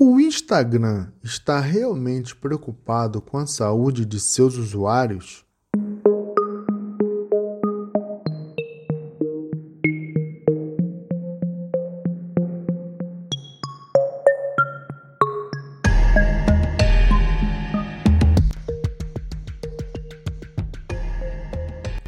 O Instagram está realmente preocupado com a saúde de seus usuários?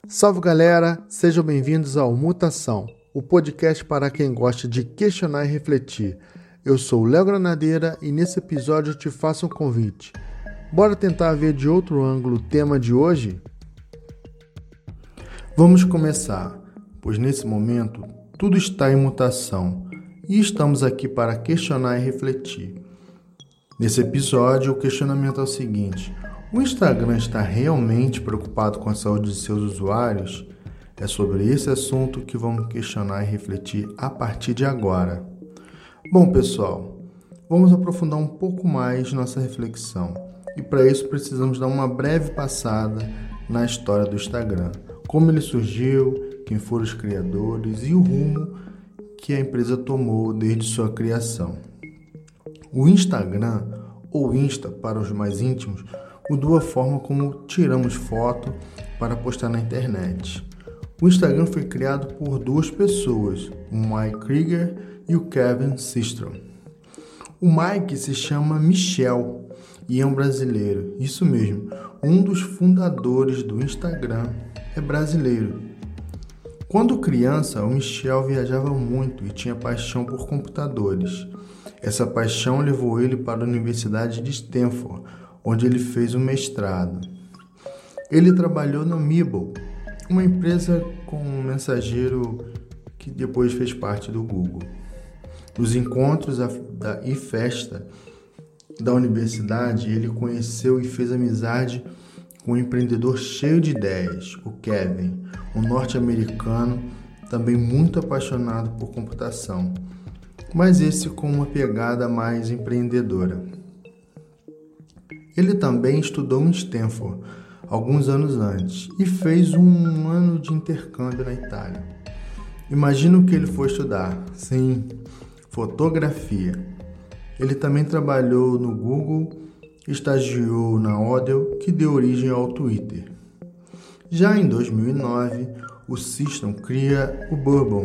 Salve galera, sejam bem-vindos ao Mutação, o podcast para quem gosta de questionar e refletir. Eu sou o Léo Granadeira e nesse episódio eu te faço um convite. Bora tentar ver de outro ângulo o tema de hoje? Vamos começar, pois nesse momento tudo está em mutação e estamos aqui para questionar e refletir. Nesse episódio, o questionamento é o seguinte: o Instagram está realmente preocupado com a saúde de seus usuários? É sobre esse assunto que vamos questionar e refletir a partir de agora. Bom, pessoal, vamos aprofundar um pouco mais nossa reflexão. E para isso precisamos dar uma breve passada na história do Instagram, como ele surgiu, quem foram os criadores e o rumo que a empresa tomou desde sua criação. O Instagram, ou Insta para os mais íntimos, mudou a forma como tiramos foto para postar na internet. O Instagram foi criado por duas pessoas, o Mike Krieger e o Kevin Systrom. O Mike se chama Michel e é um brasileiro. Isso mesmo, um dos fundadores do Instagram é brasileiro. Quando criança, o Michel viajava muito e tinha paixão por computadores. Essa paixão levou ele para a Universidade de Stanford, onde ele fez um mestrado. Ele trabalhou no Meeble, uma empresa com um mensageiro que depois fez parte do Google. Nos encontros e festa da universidade, ele conheceu e fez amizade com um empreendedor cheio de ideias, o Kevin, um norte-americano também muito apaixonado por computação, mas esse com uma pegada mais empreendedora. Ele também estudou em Stanford alguns anos antes e fez um ano de intercâmbio na Itália. Imagino que ele foi estudar. Sim, fotografia. Ele também trabalhou no Google, estagiou na Odell, que deu origem ao Twitter. Já em 2009, o System cria o Bourbon.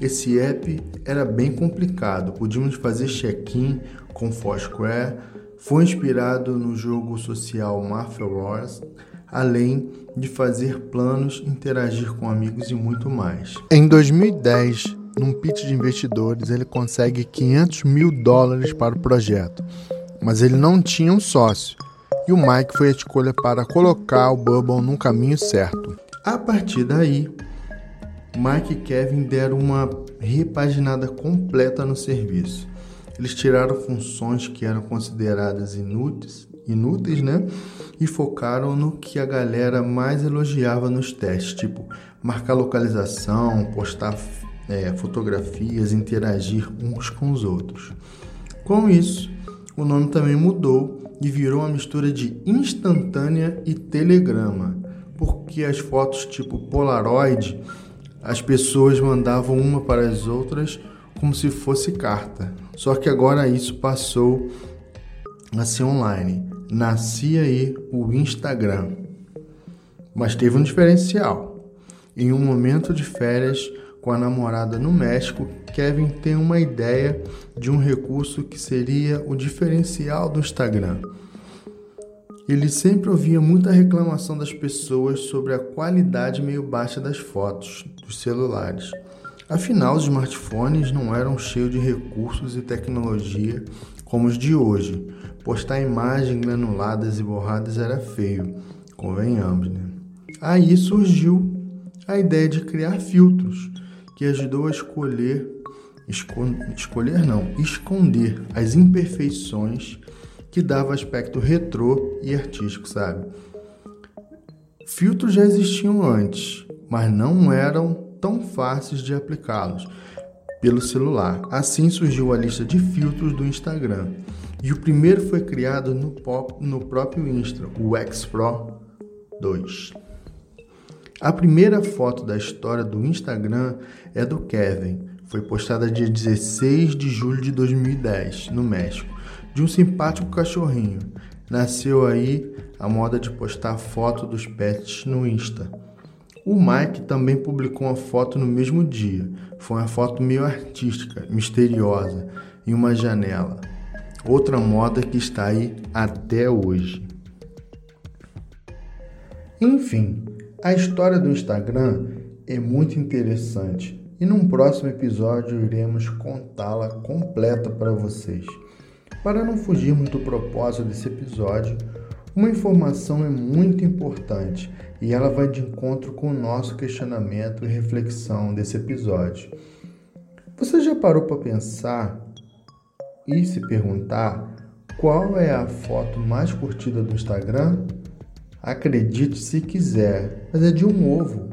Esse app era bem complicado, podíamos fazer check-in com Foursquare, foi inspirado no jogo social Mafia Wars, além de fazer planos, interagir com amigos e muito mais. Em 2010, num pitch de investidores, ele consegue 500 mil dólares para o projeto, mas ele não tinha um sócio e o Mike foi a escolha para colocar o Bubble no caminho certo. A partir daí, Mike e Kevin deram uma repaginada completa no serviço. Eles tiraram funções que eram consideradas inúteis, inúteis, né? E focaram no que a galera mais elogiava nos testes, tipo marcar localização, postar é, fotografias, interagir uns com os outros. Com isso, o nome também mudou e virou uma mistura de instantânea e telegrama, porque as fotos tipo Polaroid as pessoas mandavam uma para as outras como se fosse carta. Só que agora isso passou a ser online. Nascia aí o Instagram. Mas teve um diferencial. Em um momento de férias, com a namorada no México, Kevin tem uma ideia de um recurso que seria o diferencial do Instagram. Ele sempre ouvia muita reclamação das pessoas sobre a qualidade meio baixa das fotos dos celulares. Afinal, os smartphones não eram cheios de recursos e tecnologia como os de hoje. Postar imagens granuladas e borradas era feio, convenhamos, né? Aí surgiu a ideia de criar filtros que ajudou a escolher, escolher não, esconder as imperfeições que dava aspecto retrô e artístico, sabe? Filtros já existiam antes, mas não eram tão fáceis de aplicá-los pelo celular. Assim surgiu a lista de filtros do Instagram. E o primeiro foi criado no, pop, no próprio Insta, o X Pro 2. A primeira foto da história do Instagram é do Kevin. Foi postada dia 16 de julho de 2010, no México, de um simpático cachorrinho. Nasceu aí a moda de postar foto dos pets no Insta. O Mike também publicou uma foto no mesmo dia. Foi uma foto meio artística, misteriosa, em uma janela. Outra moda que está aí até hoje. Enfim, a história do Instagram é muito interessante e num próximo episódio iremos contá-la completa para vocês. Para não fugirmos do propósito desse episódio, uma informação é muito importante e ela vai de encontro com o nosso questionamento e reflexão desse episódio. Você já parou para pensar e se perguntar qual é a foto mais curtida do Instagram? Acredite se quiser, mas é de um ovo.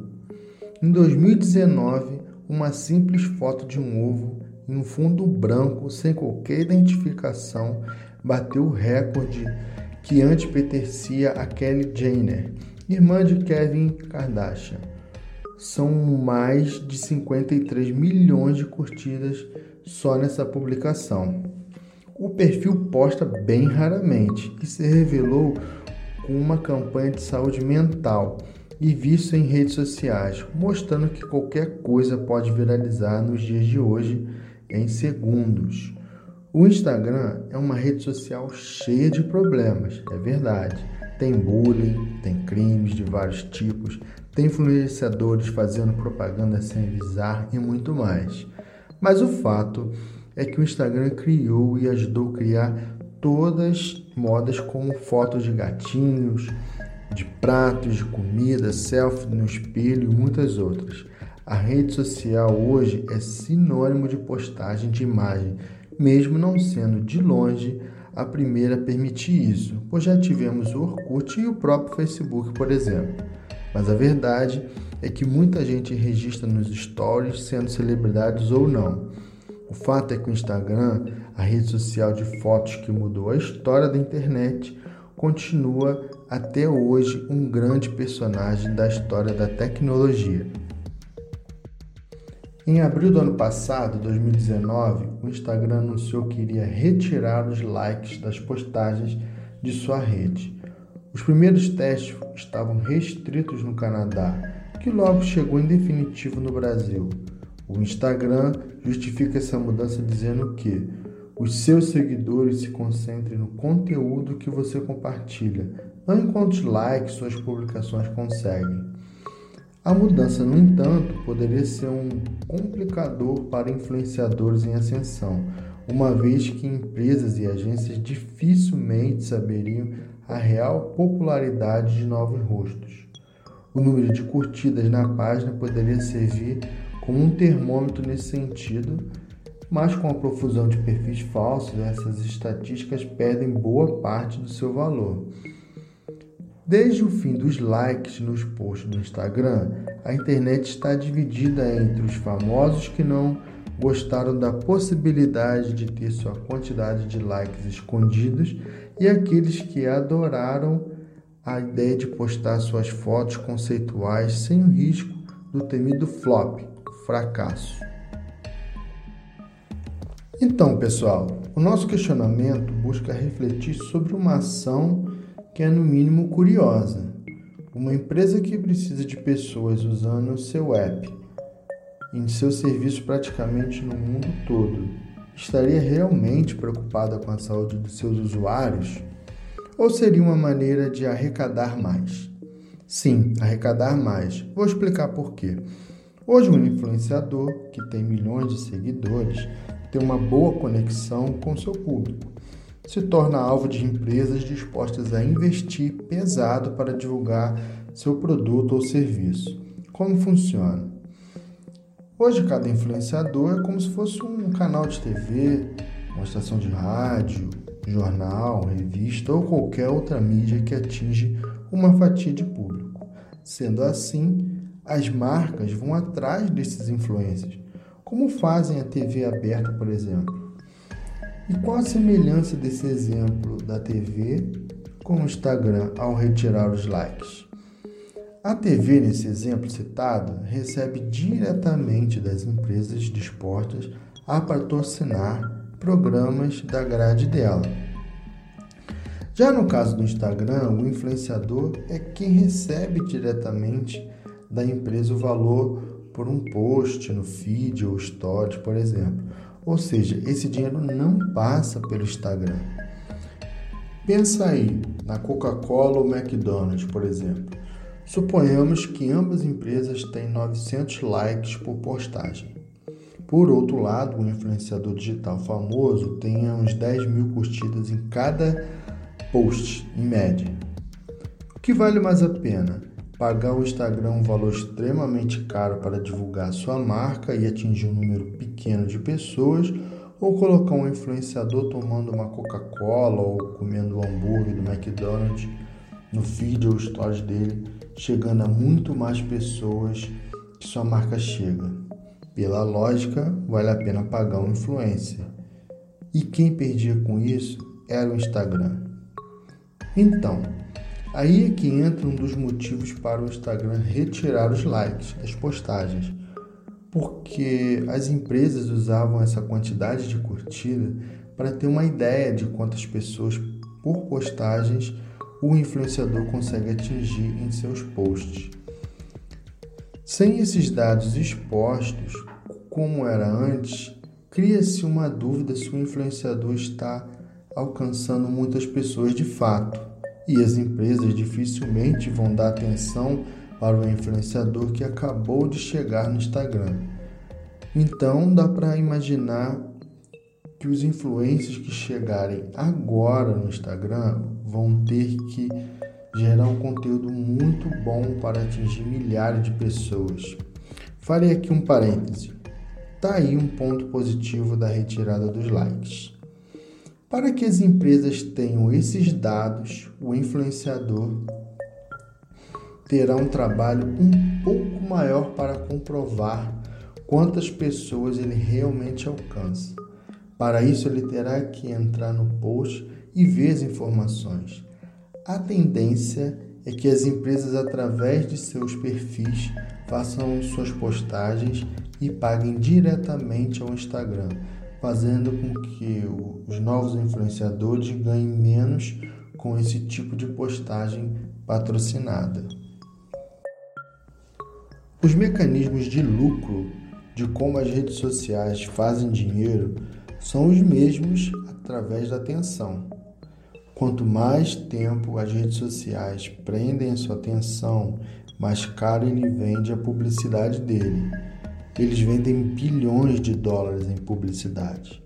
Em 2019, uma simples foto de um ovo em um fundo branco sem qualquer identificação bateu o recorde que antes pertencia a Kelly Jenner, irmã de Kevin Kardashian. São mais de 53 milhões de curtidas só nessa publicação. O perfil posta bem raramente e se revelou com uma campanha de saúde mental e visto em redes sociais, mostrando que qualquer coisa pode viralizar nos dias de hoje em segundos. O Instagram é uma rede social cheia de problemas, é verdade. Tem bullying, tem crimes de vários tipos, tem influenciadores fazendo propaganda sem avisar e muito mais. Mas o fato é que o Instagram criou e ajudou a criar todas modas como fotos de gatinhos, de pratos de comida, selfie no espelho e muitas outras. A rede social hoje é sinônimo de postagem de imagem, mesmo não sendo de longe a primeira a permitir isso, pois já tivemos o Orkut e o próprio Facebook, por exemplo. Mas a verdade é que muita gente registra nos stories sendo celebridades ou não. O fato é que o Instagram, a rede social de fotos que mudou a história da internet, continua até hoje um grande personagem da história da tecnologia. Em abril do ano passado, 2019, o Instagram anunciou que iria retirar os likes das postagens de sua rede. Os primeiros testes estavam restritos no Canadá, que logo chegou em definitivo no Brasil. O Instagram justifica essa mudança dizendo que os seus seguidores se concentrem no conteúdo que você compartilha, não em quantos likes suas publicações conseguem. A mudança, no entanto, poderia ser um complicador para influenciadores em ascensão, uma vez que empresas e agências dificilmente saberiam a real popularidade de novos rostos. O número de curtidas na página poderia servir como um termômetro nesse sentido, mas com a profusão de perfis falsos, essas estatísticas perdem boa parte do seu valor. Desde o fim dos likes nos posts do Instagram, a internet está dividida entre os famosos que não gostaram da possibilidade de ter sua quantidade de likes escondidos e aqueles que adoraram a ideia de postar suas fotos conceituais sem o risco do temido flop, fracasso. Então, pessoal, o nosso questionamento busca refletir sobre uma ação que é no mínimo curiosa. Uma empresa que precisa de pessoas usando o seu app em seu serviço praticamente no mundo todo, estaria realmente preocupada com a saúde dos seus usuários? Ou seria uma maneira de arrecadar mais? Sim, arrecadar mais. Vou explicar por quê. Hoje, um influenciador que tem milhões de seguidores tem uma boa conexão com seu público. Se torna alvo de empresas dispostas a investir pesado para divulgar seu produto ou serviço. Como funciona? Hoje, cada influenciador é como se fosse um canal de TV, uma estação de rádio, jornal, revista ou qualquer outra mídia que atinge uma fatia de público. Sendo assim, as marcas vão atrás desses influencers como fazem a TV aberta, por exemplo. E qual a semelhança desse exemplo da TV com o Instagram ao retirar os likes? A TV, nesse exemplo citado, recebe diretamente das empresas dispostas a patrocinar programas da grade dela. Já no caso do Instagram, o influenciador é quem recebe diretamente da empresa o valor por um post no feed ou stories, por exemplo. Ou seja, esse dinheiro não passa pelo Instagram. Pensa aí na Coca-Cola ou McDonald's, por exemplo. Suponhamos que ambas empresas têm 900 likes por postagem. Por outro lado, o influenciador digital famoso tem uns 10 mil curtidas em cada post, em média. O que vale mais a pena? Pagar o Instagram um valor extremamente caro para divulgar sua marca e atingir um número pequeno de pessoas, ou colocar um influenciador tomando uma Coca-Cola ou comendo um hambúrguer do McDonald's no feed ou stories dele, chegando a muito mais pessoas que sua marca chega. Pela lógica, vale a pena pagar um influencer. E quem perdia com isso era o Instagram. Então, aí é que entra um dos motivos para o Instagram retirar os likes das postagens, porque as empresas usavam essa quantidade de curtida para ter uma ideia de quantas pessoas por postagens o influenciador consegue atingir em seus posts. Sem esses dados expostos, como era antes, cria-se uma dúvida se o influenciador está alcançando muitas pessoas de fato e as empresas dificilmente vão dar atenção para o influenciador que acabou de chegar no Instagram. Então dá para imaginar que os influencers que chegarem agora no Instagram vão ter que gerar um conteúdo muito bom para atingir milhares de pessoas. Farei aqui um parêntese. Tá aí um ponto positivo da retirada dos likes. Para que as empresas tenham esses dados, o influenciador terá um trabalho um pouco maior para comprovar quantas pessoas ele realmente alcança. Para isso, ele terá que entrar no post e ver as informações. A tendência é que as empresas, através de seus perfis, façam suas postagens e paguem diretamente ao Instagram fazendo com que os novos influenciadores ganhem menos com esse tipo de postagem patrocinada. Os mecanismos de lucro de como as redes sociais fazem dinheiro são os mesmos através da atenção. Quanto mais tempo as redes sociais prendem a sua atenção, mais caro ele vende a publicidade dele eles vendem bilhões de dólares em publicidade.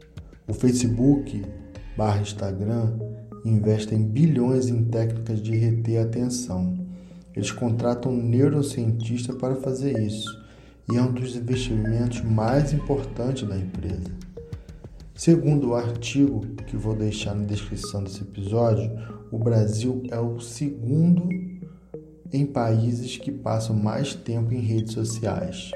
O Facebook barra Instagram investem bilhões em técnicas de reter atenção. Eles contratam um neurocientista para fazer isso e é um dos investimentos mais importantes da empresa. Segundo o artigo que vou deixar na descrição desse episódio, o Brasil é o segundo em países que passam mais tempo em redes sociais.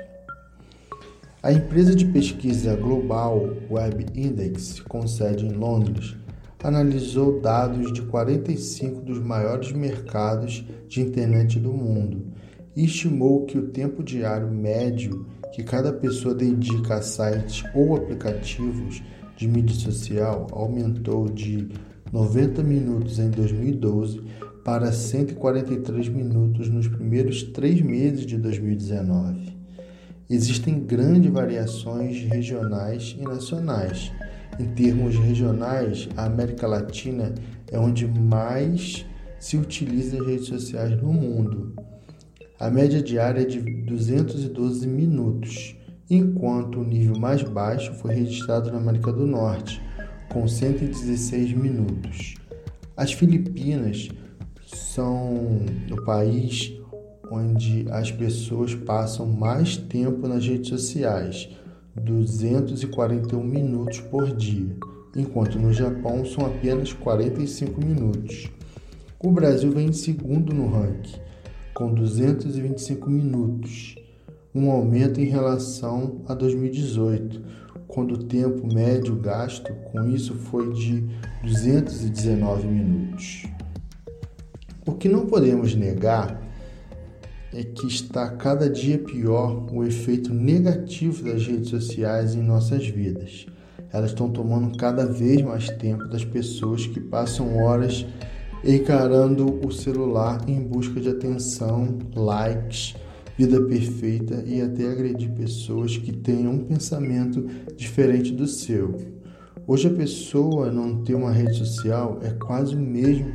A empresa de pesquisa global Web Index, com sede em Londres, analisou dados de 45 dos maiores mercados de internet do mundo e estimou que o tempo diário médio que cada pessoa dedica a sites ou aplicativos de mídia social aumentou de 90 minutos em 2012 para 143 minutos nos primeiros três meses de 2019. Existem grandes variações regionais e nacionais. Em termos regionais, a América Latina é onde mais se utiliza as redes sociais no mundo. A média diária é de 212 minutos, enquanto o nível mais baixo foi registrado na América do Norte, com 116 minutos. As Filipinas são o país onde as pessoas passam mais tempo nas redes sociais, 241 minutos por dia, enquanto no Japão são apenas 45 minutos. O Brasil vem em segundo no ranking, com 225 minutos, um aumento em relação a 2018, quando o tempo médio gasto com isso foi de 219 minutos. O que não podemos negar é que está cada dia pior o efeito negativo das redes sociais em nossas vidas. Elas estão tomando cada vez mais tempo das pessoas que passam horas encarando o celular em busca de atenção, likes, vida perfeita e até agredir pessoas que tenham um pensamento diferente do seu. Hoje a pessoa não ter uma rede social é quase o mesmo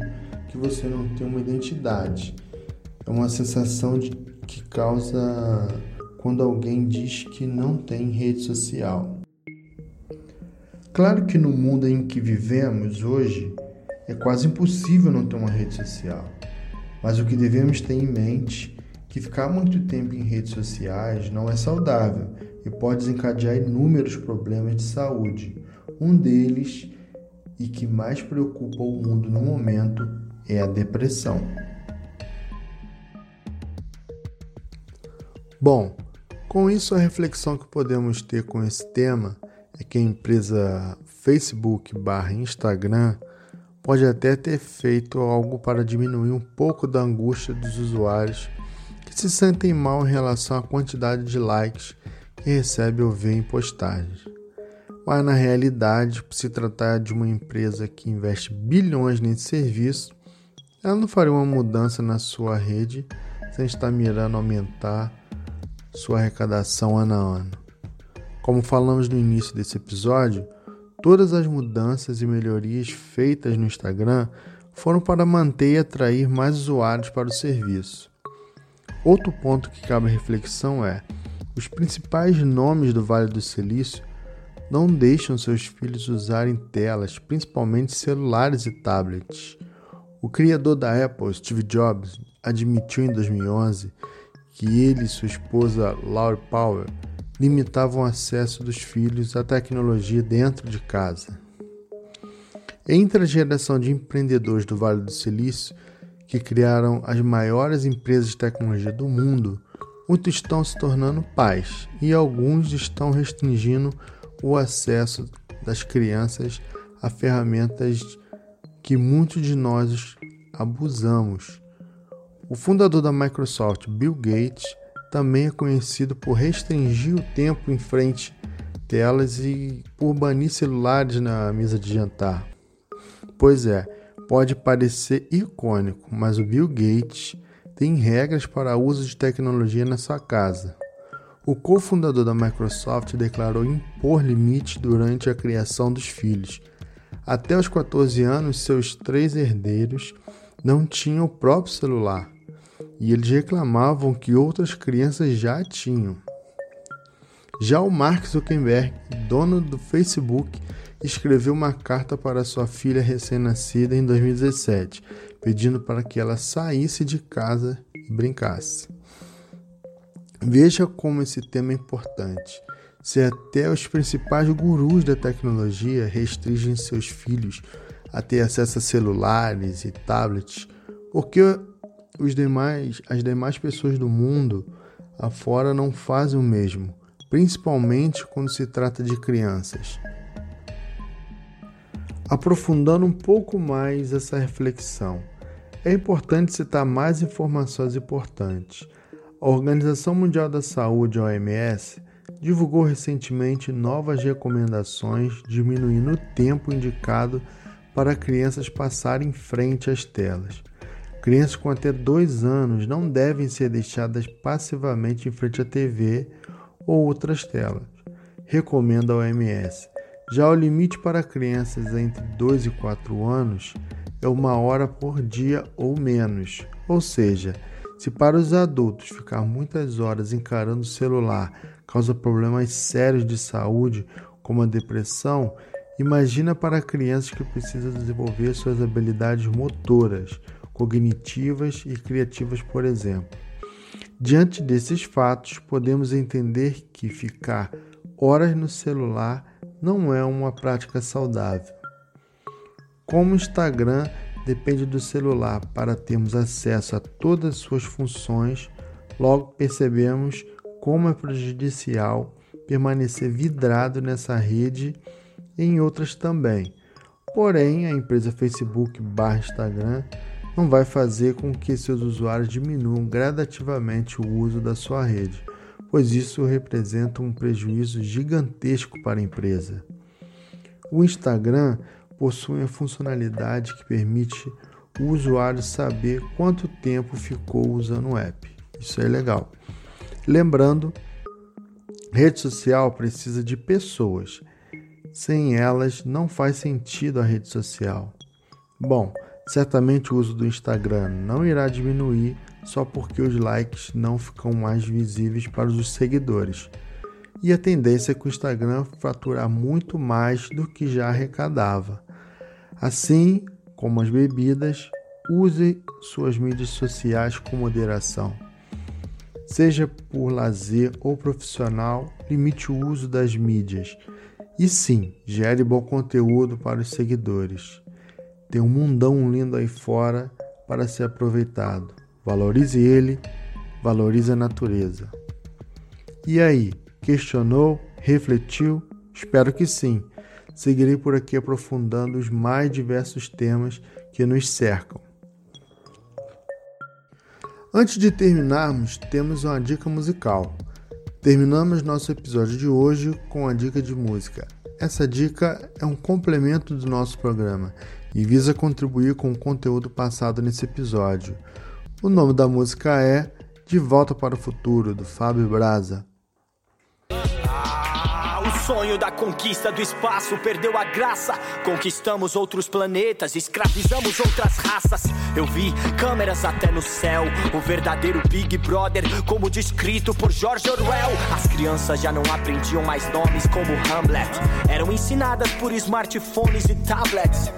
que você não ter uma identidade. É uma sensação de, que causa quando alguém diz que não tem rede social. Claro que no mundo em que vivemos hoje é quase impossível não ter uma rede social. Mas o que devemos ter em mente que ficar muito tempo em redes sociais não é saudável e pode desencadear inúmeros problemas de saúde. Um deles, e que mais preocupa o mundo no momento, é a depressão. Bom, com isso a reflexão que podemos ter com esse tema é que a empresa Facebook barra Instagram pode até ter feito algo para diminuir um pouco da angústia dos usuários que se sentem mal em relação à quantidade de likes que recebe ou vê em postagens. Mas na realidade, por se tratar de uma empresa que investe bilhões nesse serviço, ela não faria uma mudança na sua rede sem estar mirando aumentar sua arrecadação ano a ano. Como falamos no início desse episódio, todas as mudanças e melhorias feitas no Instagram foram para manter e atrair mais usuários para o serviço. Outro ponto que cabe reflexão é: os principais nomes do Vale do Silício não deixam seus filhos usarem telas, principalmente celulares e tablets. O criador da Apple, Steve Jobs, admitiu em 2011 que ele e sua esposa Laura Power limitavam o acesso dos filhos à tecnologia dentro de casa. Entre a geração de empreendedores do Vale do Silício que criaram as maiores empresas de tecnologia do mundo, muitos estão se tornando pais e alguns estão restringindo o acesso das crianças a ferramentas que muitos de nós abusamos. O fundador da Microsoft, Bill Gates, também é conhecido por restringir o tempo em frente telas e por banir celulares na mesa de jantar. Pois é, pode parecer icônico, mas o Bill Gates tem regras para uso de tecnologia na sua casa. O cofundador da Microsoft declarou impor limites durante a criação dos filhos. Até os 14 anos, seus três herdeiros não tinham o próprio celular e eles reclamavam que outras crianças já tinham. Já o Mark Zuckerberg, dono do Facebook, escreveu uma carta para sua filha recém-nascida em 2017, pedindo para que ela saísse de casa e brincasse. Veja como esse tema é importante. Se até os principais gurus da tecnologia restringem seus filhos a ter acesso a celulares e tablets, por que os demais, as demais pessoas do mundo afora não fazem o mesmo, principalmente quando se trata de crianças? Aprofundando um pouco mais essa reflexão, é importante citar mais informações importantes. A Organização Mundial da Saúde, OMS, divulgou recentemente novas recomendações diminuindo o tempo indicado para crianças passarem em frente às telas. Crianças com até dois anos não devem ser deixadas passivamente em frente à TV ou outras telas, recomenda a OMS. Já o limite para crianças entre 2 e 4 anos é uma hora por dia ou menos. Ou seja, se para os adultos ficar muitas horas encarando o celular causa problemas sérios de saúde, como a depressão, imagina para crianças que precisam desenvolver suas habilidades motoras, cognitivas e criativas, por exemplo. Diante desses fatos, podemos entender que ficar horas no celular não é uma prática saudável. Como o Instagram depende do celular para termos acesso a todas as suas funções, logo percebemos como é prejudicial permanecer vidrado nessa rede e em outras também. Porém, a empresa Facebook barra Instagram não vai fazer com que seus usuários diminuam gradativamente o uso da sua rede pois isso representa um prejuízo gigantesco para a empresa. O Instagram possui a funcionalidade que permite o usuário saber quanto tempo ficou usando o app. Isso é legal. Lembrando, rede social precisa de pessoas. Sem elas não faz sentido a rede social. Bom, certamente o uso do Instagram não irá diminuir só porque os likes não ficam mais visíveis para os seguidores. E a tendência é que o Instagram faturar muito mais do que já arrecadava. Assim como as bebidas, use suas mídias sociais com moderação. Seja por lazer ou profissional, limite o uso das mídias. E sim, gere bom conteúdo para os seguidores. Tem um mundão lindo aí fora para ser aproveitado. Valorize ele, valorize a natureza. E aí, questionou? Refletiu? Espero que sim. Seguirei por aqui aprofundando os mais diversos temas que nos cercam. Antes de terminarmos, temos uma dica musical. Terminamos nosso episódio de hoje com a dica de música. Essa dica é um complemento do nosso programa e visa contribuir com o conteúdo passado nesse episódio. O nome da música é De Volta para o Futuro, do Fábio Braza. Sonho da conquista do espaço perdeu a graça. Conquistamos outros planetas, escravizamos outras raças. Eu vi câmeras até no céu, o verdadeiro Big Brother, como descrito por George Orwell. As crianças já não aprendiam mais nomes como Hamlet, eram ensinadas por smartphones e tablets.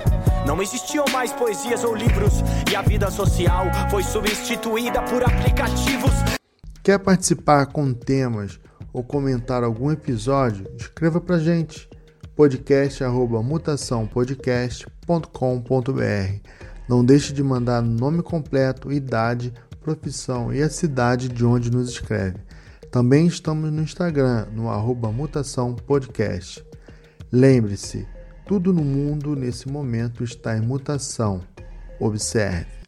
Não existiam mais poesias ou livros e a vida social foi substituída por aplicativos. Quer participar com temas ou comentar algum episódio? Escreva pra gente podcast@mutaçãopodcast.com.br. Não deixe de mandar nome completo, idade, profissão e a cidade de onde nos escreve. Também estamos no Instagram, no arroba. Lembre-se, tudo no mundo nesse momento está em mutação. Observe.